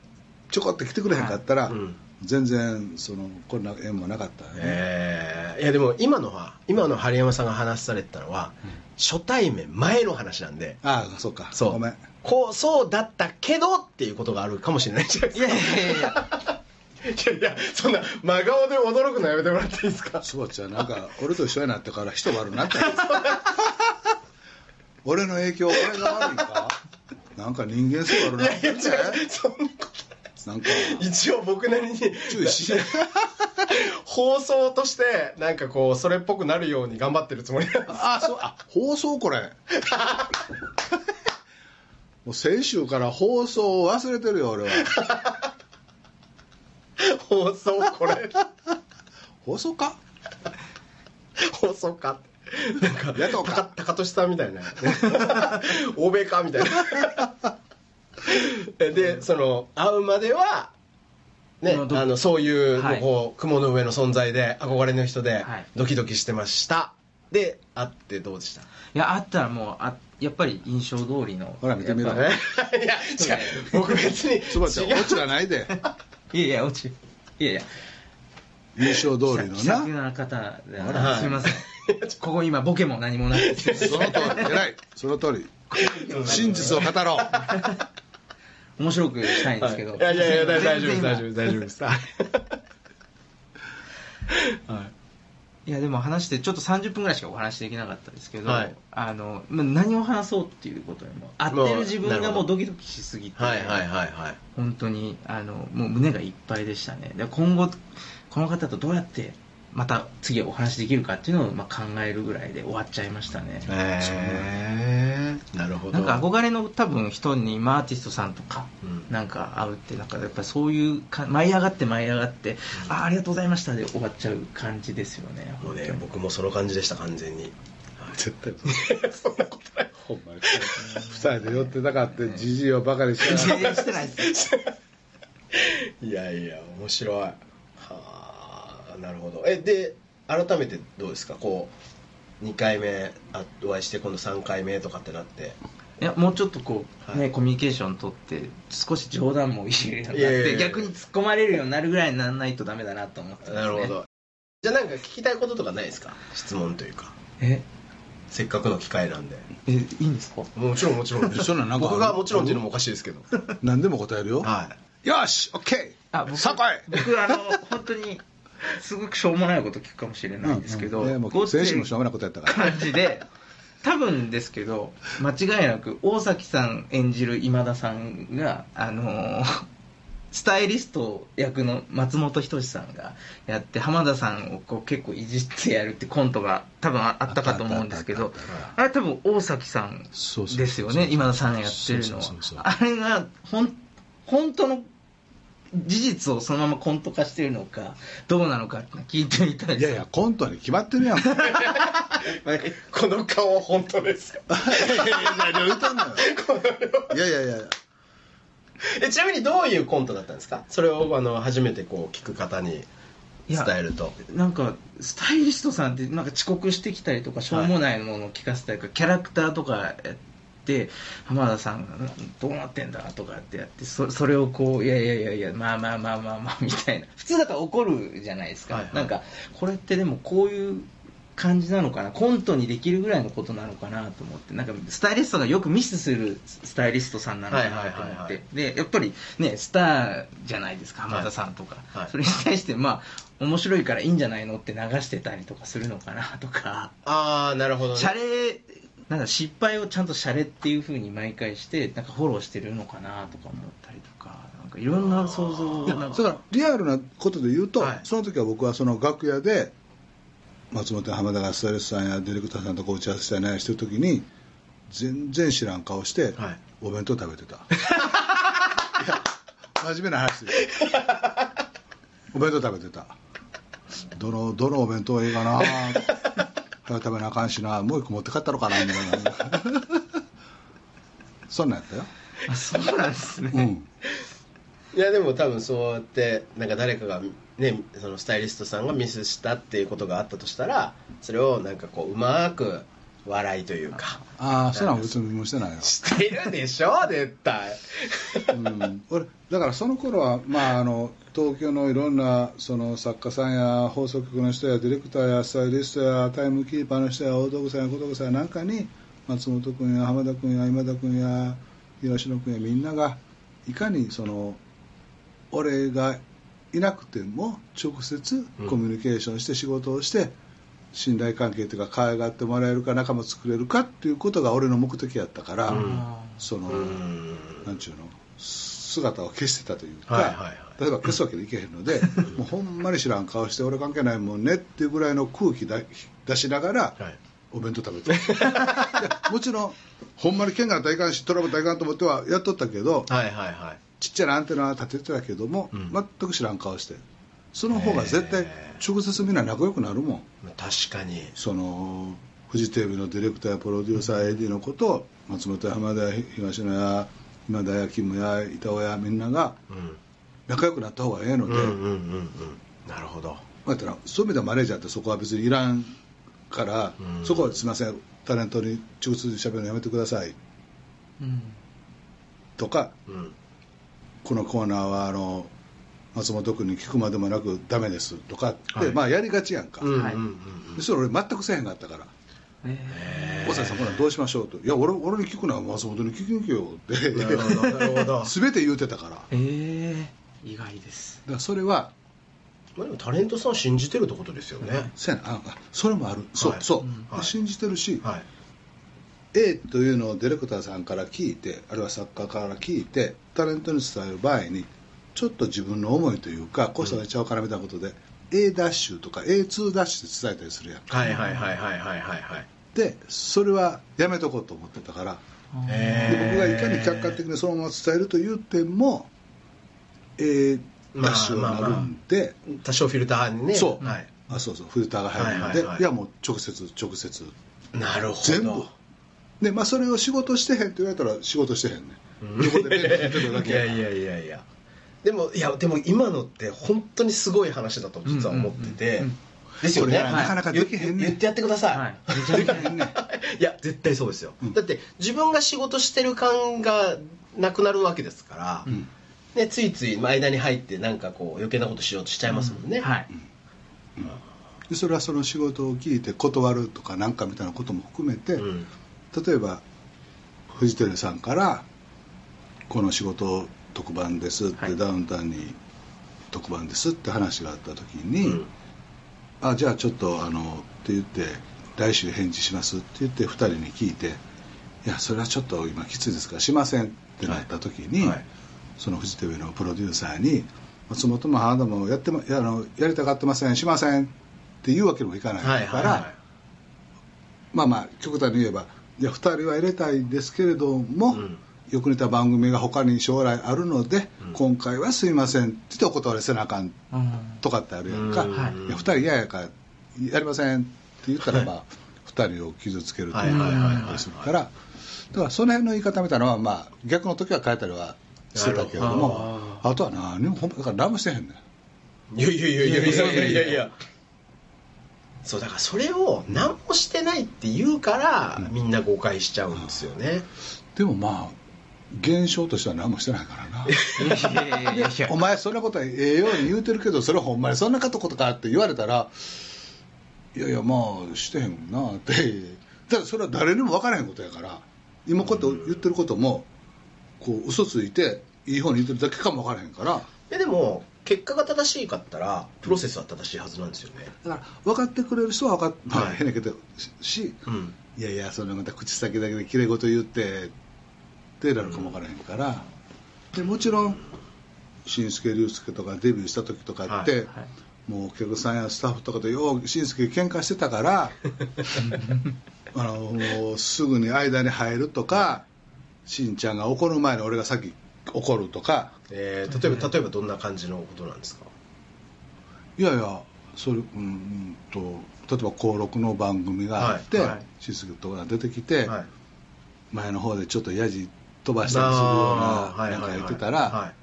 ちょこって来てくれへんかったら、うん。全然そのこんな縁もなかったよね、えー。いやでも今のは今の春山さんが話されてたのは、初対面前の話なんで。ああそうか。そう。ごめん。こうそうだったけどっていうことがあるかもしれないじゃないですかいやいや。いやいや。いやいやそんな真顔で驚くのやめてもらっていいですか？そうちゃん。なんか俺と一緒になってから人悪なったよ 俺の影響俺が悪いんか？なんか人間性悪なってんね。そんなことなんか。一応僕なりに。放送としてなんかこうそれっぽくなるように頑張ってるつもりなんです。あそうあ放送これ。もう先週から放送を忘れてるよ俺は。放送これ。放送か？放送か。なんか野党か。高高俊さんみたいな。欧米かみたいな でその会うまではね、まあのそういう、はい。こう雲の上の存在で憧れの人ではい。ドキドキしてました、で会ってどうでした？いやあったらもうあやっぱり印象通りのほら見てみろ。やっぱ いや違う。僕別につばちゃん違う。オチがないで。いやいや落ちいやいや。印象通りの気さくなな方ではい。すみません。ここ今ボケも何もないです。その通り。偉い。その通り。真実を語ろう面白くしたいんですけど、い。やいやいや大大丈夫です大丈夫夫です大丈夫です。はい。い。やでも話してちょっと30分ぐらいしかお話できなかったですけど、はい。あのまあ何を話そうっていうことにも合ってる自分がもうドキドキしすぎて、はいはいはいはい。本当にあのもう胸がいっぱいでしたね。で今後この方とどうやってまた次お話できるかっていうのをまあ考えるぐらいで終わっちゃいましたね、へえなるほど。なんか憧れの多分人に、まあ、アーティストさんとか、うん。なんか会うってなんかやっぱりそういうか舞い上がって舞い上がって、ああありがとうございましたで終わっちゃう感じですよねもうね僕もその感じでした完全に。絶対そんなことないほんまに二人で寄ってたかってじじいをバカにし全ながら然してないです いやいや面白い。はあなるほど。えで改めてどうですか？こう2回目あお会いして今度3回目とかってなって。いやもうちょっとこう、はい。ねコミュニケーション取って少し冗談も入れるようにいやいやいやなって逆に突っ込まれるようになるぐらいにならないとダメだなと思ってます、ね、なるほど。じゃあなんか聞きたいこととかないですか？質問というか。え？せっかくの機会なんで。えいいんですか？もちろんもちろん。そんなんなんか僕がもちろんっていうのもおかしいですけど。何でも答えるよ。はい。よしオッケあ僕ーそこへ僕あの本当にすごくしょうもないこと聞くかもしれないんですけど、うんうん。もこうもしょうもないことやったから。感じで多分ですけど間違いなく大崎さん演じる今田さんがあのースタイリスト役の松本人志さんがやって浜田さんをこう結構いじってやるってコントが多分あったかと思うんですけどあれ多分大崎さんですよね今田さんがやってるのは。あれがほん本当の事実をそのままコント化してるのかどうなのかって聞いてみたいです。いやいやコントに決まってるやん。いやいこの顔本当です よ。いやいやいや。えちなみにどういうコントだったんですか？それをあの初めてこう聞く方に伝えると。なんかスタイリストさんってなんか遅刻してきたりとかしょうもないものを聞かせたりとか、キャラクターとかやって浜田さんが「どうなってんだ?」とかってやってそそれをこう「いやいやいやいやまあまあまあまあまあ」みたいな。普通だったら怒るじゃないですか、はいはい。なんかこれってでもこういう感じなのかな。コントにできるぐらいのことなのかなと思って。なんかスタイリストがよくミスするスタイリストさんなのかなと思って。いでやっぱりねスターじゃないですか浜田さんとか、はい。はいそれに対してまあ面白いからいいんじゃないのって流してたりとかするのかなとか。ああなるほどね。シャレなんか失敗をちゃんとシャレっていうふうに毎回してなんかフォローしてるのかなとか思ったりとかなんかいろんな想像だか。らリアルなことで言うと、はい。その時は僕はその楽屋で松本浜田がスタイリストさんやディレクターさんとこう打ち合わせしたりなしてる時に全然知らん顔して、はい。お弁当食べてた。いや真面目な話です お弁当食べてた。どのどのお弁当がいいかな早く食べなあかんしなもう一個持って帰ったのかなみたいな。そんなんやったよ。あそうなんですね、うん。いやでも多分そうやってなんか誰かがねそのスタイリストさんがミスしたっていうことがあったとしたらそれをなんかこううまく笑いというか。ああそんなん別にもしてないよ。してるでしょ絶対。うん、俺だからその頃はまああの東京のいろんなその作家さんや放送局の人やディレクターやスタイリストやタイムキーパーの人や大道具さんや小道具さんやなんかに松本君や浜田君や今田君や東野君やみんながいかにその俺がいなくても直接コミュニケーションして仕事をして信頼関係というか可愛がってもらえるか仲間作れるかっていうことが俺の目的やったから、うん。その、うん。なんちゅうの姿を消してたというか、はいはいはい。例えば消すわけにいけへんのでもうほんまに知らん顔して俺関係ないもんねっていうぐらいの空気だ出しながらはい。お弁当食べて もちろんほんまに剣が大関しトラブル大関と思ってはやっとったけどはいはいはい。ちっちゃなアンテナは立ててたけども、うん。全く知らん顔してその方が絶対直接みんな仲良くなるもん。確かに。そのフジテレビのディレクターやプロデューサー AD のこと松本や浜田や東野や今田やキムや板尾やみんながうん。仲良くなった方がええので、うんうんうんうん。なるほど。らそういう意味ではマネージャーってそこは別にいらんから、うん。そこはすいませんタレントに直接喋るのやめてください。うん。とかうん。このコーナーはあの松本君に聞くまでもなくダメですとかって、はい。まあやりがちやんか、うんうんはいうん。でそれ俺全くせえへんかったから。え大崎さんこれどうしましょう？と「いや俺俺に聞くのは松本に聞きに行けよ」って。全て言うてたから。えー、意外です。らそれはまあでもタレントさんを信じてるってことですよね。そうやな。ああそれもある。そう、はい。そう、うん。はい。信じてるし、はい。A というのをディレクターさんから聞いてあるいは作家から聞いてタレントに伝える場合にちょっと自分の思いというかこうしたらちゃうからみたいなことで、A ダッシュとか A2 ダッシュで伝えたりするやん。はいはいはいはいはいはいはい。でそれはやめとこうと思ってたからへで僕がいかに客観的にそのまま伝えると言っても A ダッシュになるんで、多少フィルターにね。そう、はい、あそうそうフィルターが入るんで、はいはいはい。いやもう直接直接。なるほど。全部。でまあそれを仕事してへんって言われたら仕事してへんねうん。横でペン聞いてるだ いけやいやいやいやでもいやでも今のって本当にすごい話だと実は思ってて、うんうん。うん。ですよね、なかなかできへんね。言言ってやってください、はい。できへんね。いや絶対そうですよ、うん。だって自分が仕事してる感がなくなるわけですから、うん。ね、ついつい間に入ってなんかこう余計なことしようとしちゃいますもんね、はい。でそれはその仕事を聞いて断るとかなんかみたいなことも含めて、うん。例えばフジテレビさんから「この仕事特番です」って、はい。ダウンタウンに特番ですって話があった時に「うん。あじゃあちょっとあの」って言って「来週返事します」って言って2人に聞いて「いやそれはちょっと今きついですからしません」ってなった時に、はい。そのフジテレビのプロデューサーに「松本もあなたもやってまやあのやりたがってませんしません」って言うわけにもいかないから、はいはいはまあまあ極端に言えばいや2人は入れたいんですけれども、うんよく似た番組が他に将来あるので、うん、今回はすいません。ってお断りせなあかん。とかってあるやんか、うん、い。や2人嫌やからやりませんって言ったらまあ2人を傷つけるというかするから。だからその辺の言い方みたいなのはまあ逆の時は変えたりはしてたけれどもあとは何もだから何もしてへんねん。いやいやいやいやいやいや。いやそうだからそれを何もしてないって言うから、みんな誤解しちゃうんですよね、うん、でもまあ現象としては何もしてないからな。お前そんなことはええように言うてるけどそれほんまにそんなことかって言われたらいやいやまあしてへんなって。た だそれは誰にも分からへんことやから今こと言ってることもこう嘘ついていい方に言ってるだけかも分からへんから。えでも結果が正しいかったらプロセスは正しいはずなんですよね。だから分かってくれる人は分かって、まあはい。変なけどしうん。いやいやそんなまた口先だけできれい事言ってってなるかも分からへんから、でもちろん新助竜介とかデビューした時とかって、はいはい。もうお客さんやスタッフとかとよう新助喧嘩してたから あのもうすぐに間に入るとかしんちゃんが怒る前に俺が先怒るとか。えー例えば例えばどんな感じのことなんですか？いやいやそれうんうんと例えば登録の番組があって、はいはい。新助とかが出てきて、はい。前の方でちょっとやじ飛ばしたりするようななんか言ってたら、はい。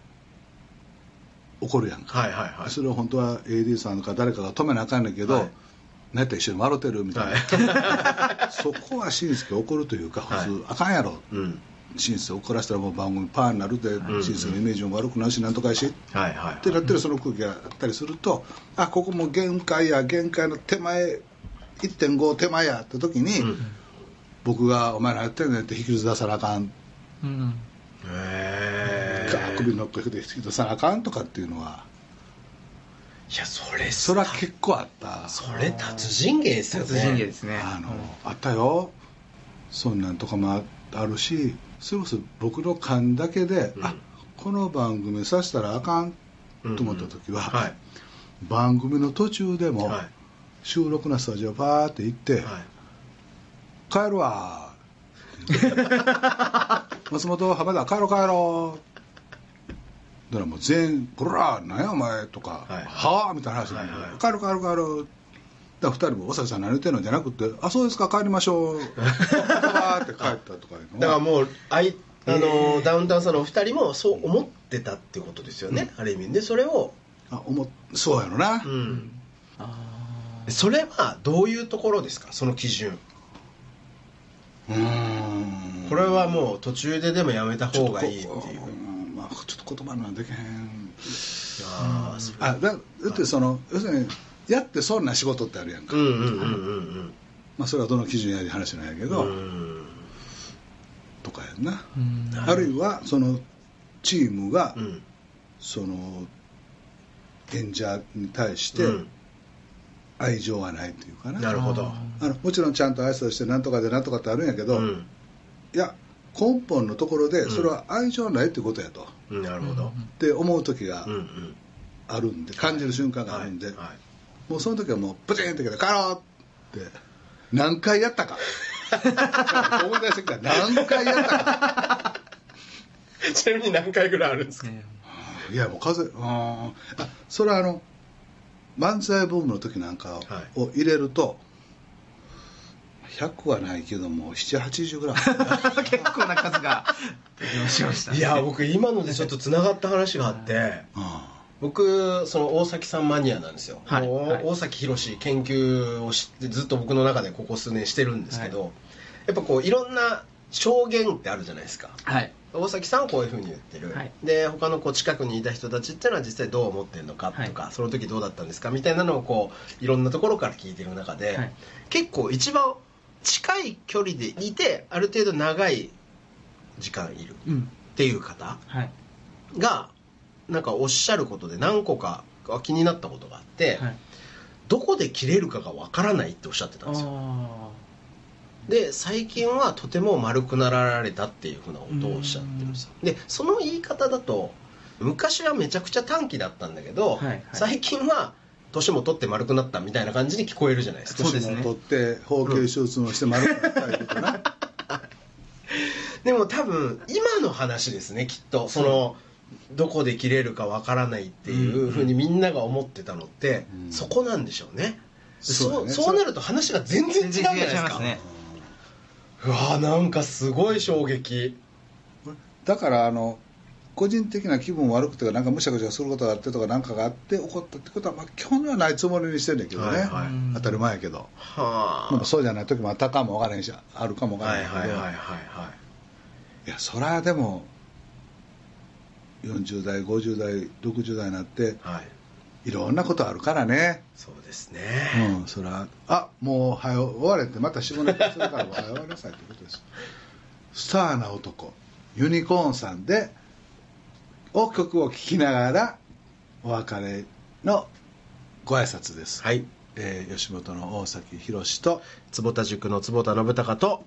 怒るやんか、はいはいはい。それを本当は AD さんとか誰かが止めなあかんねんけど、はい。何やったら一緒に笑ってるみたいな、は そこは紳助怒るというか普通、はいあかんやろ。いうん。紳助怒らせたらもう番組パーになるでん。紳助のイメージも悪くなるしなんとかやし、っはいはい。てなってるその空気があったりするとあここも限界や限界の手前1.5手前やって時に、うん。僕が「お前らやってんねん」って引きず出さなあかんうん。へガー首のっけて引き出さなあかんとかっていうのはいやそれそれは結構あった。それ達人芸ですよね。殺人芸ですね。あの、あったよ。そんなんとかもああるしそれこそ僕の勘だけで、うん。あこの番組させたらあかんと思った時は、はい。番組の途中でも、はい。収録のスタジオパーって行って、はい。帰るわ松本浜田帰ろう帰ろう。だからもう全員「こらなんやお前」とか「はいはあ?」みたいな話になるはいはい。帰る帰る帰るだから2人も「おささん何言ってんの?」じゃなくて「あそうですか帰りましょう」わーって帰ったとかいうのは。だからもうあいあのダウンタウンさんのお二人もそう思ってたってことですよね、ある意味でそれを、あ思っそうやろな、うん、あそれはどういうところですかその基準。うーんこれはもう途中ででもやめた方がいいっていう。うんまあ、ちょっと言葉にはできへん。ああだだってその要するにやってそうな仕事ってあるやんか、うんうんうんうんうん。まあ、それはどの基準やり話なんやけど、うん。とかやんな、うん。あるいはそのチームが、うん。その演者に対してうん。愛情はないというかな、なるほど。あのもちろんちゃんと挨拶してなんとかでなんとかってあるんやけど、うんいや根本のところでそれは愛情ないってことやと、うんなるほど。って思う時があるんで感じる瞬間があるんで、はいはい。もうその時はもうプチンってけど帰ろうって。何回やったか。思い出してきた。何回やったか。ちなみに何回ぐらいあるんですか？ねいやもう風あー。あそれはあの漫才ブームの時なんかを入れると、100はないけども780ぐらい結構な数が。出ましました？ねいや僕今のでちょっとつながった話があってあ僕その大崎さんマニアなんですよ、はい。はい。大崎宏研究をしてずっと僕の中でここ数年してるんですけど、やっぱこういろんな証言ってあるじゃないですか。はい。大崎さんはこういうふうに言ってる、はい。で他のこう近くにいた人たちっていうのは実際どう思ってるのかとか、その時どうだったんですかみたいなのをこういろんなところから聞いてる中で、はい。結構一番近い距離でいてある程度長い時間いるうん。っていう方はい。がなんかおっしゃることで何個か気になったことがあって、はい。どこで切れるかがわからないっておっしゃってたんですよ。あで最近はとても丸くなられたっていうふうなことをおっしゃってるんですよでその言い方だと昔はめちゃくちゃ短期だったんだけど、はいはい。最近は年も取って丸くなったみたいな感じに聞こえるじゃないですか。年も取って包茎手術もして丸くなったりとかな、でも多分今の話ですねきっと。そのどこで切れるかわからないっていうふうにみんなが思ってたのって、うん。そこなんでしょうね。そうそうそうなると話が全然違うじゃないですか。ね。うわーなんかすごい衝撃。だからあの個人的な気分悪くてなんかむしゃくしゃすることがあってとか何かがあって怒ったってことは、まあ、基本にはないつもりにしてんねんけどね、はいはい。当たり前やけど、はまあそうじゃない時もあったかもわからへんしあるかもわからへんけど、はいはいはいはい。いはいやそりゃでも40代50代60代になってはい。いろんなことあるからね。そうですね、うんそりゃあもう早う終われってまた45年するから早う終わりなさいってことです。スターな男ユニコーンさんでを曲を聴きながらお別れのご挨拶です、はい。えー吉本の大崎宏と坪田塾の坪田信孝と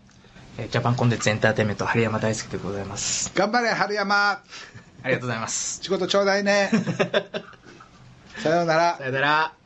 えージャパンコンテンツエンターテインメント春山大輔でございます。頑張れ春山。ありがとうございます。仕事ちょうだいね。さようなら。さよなら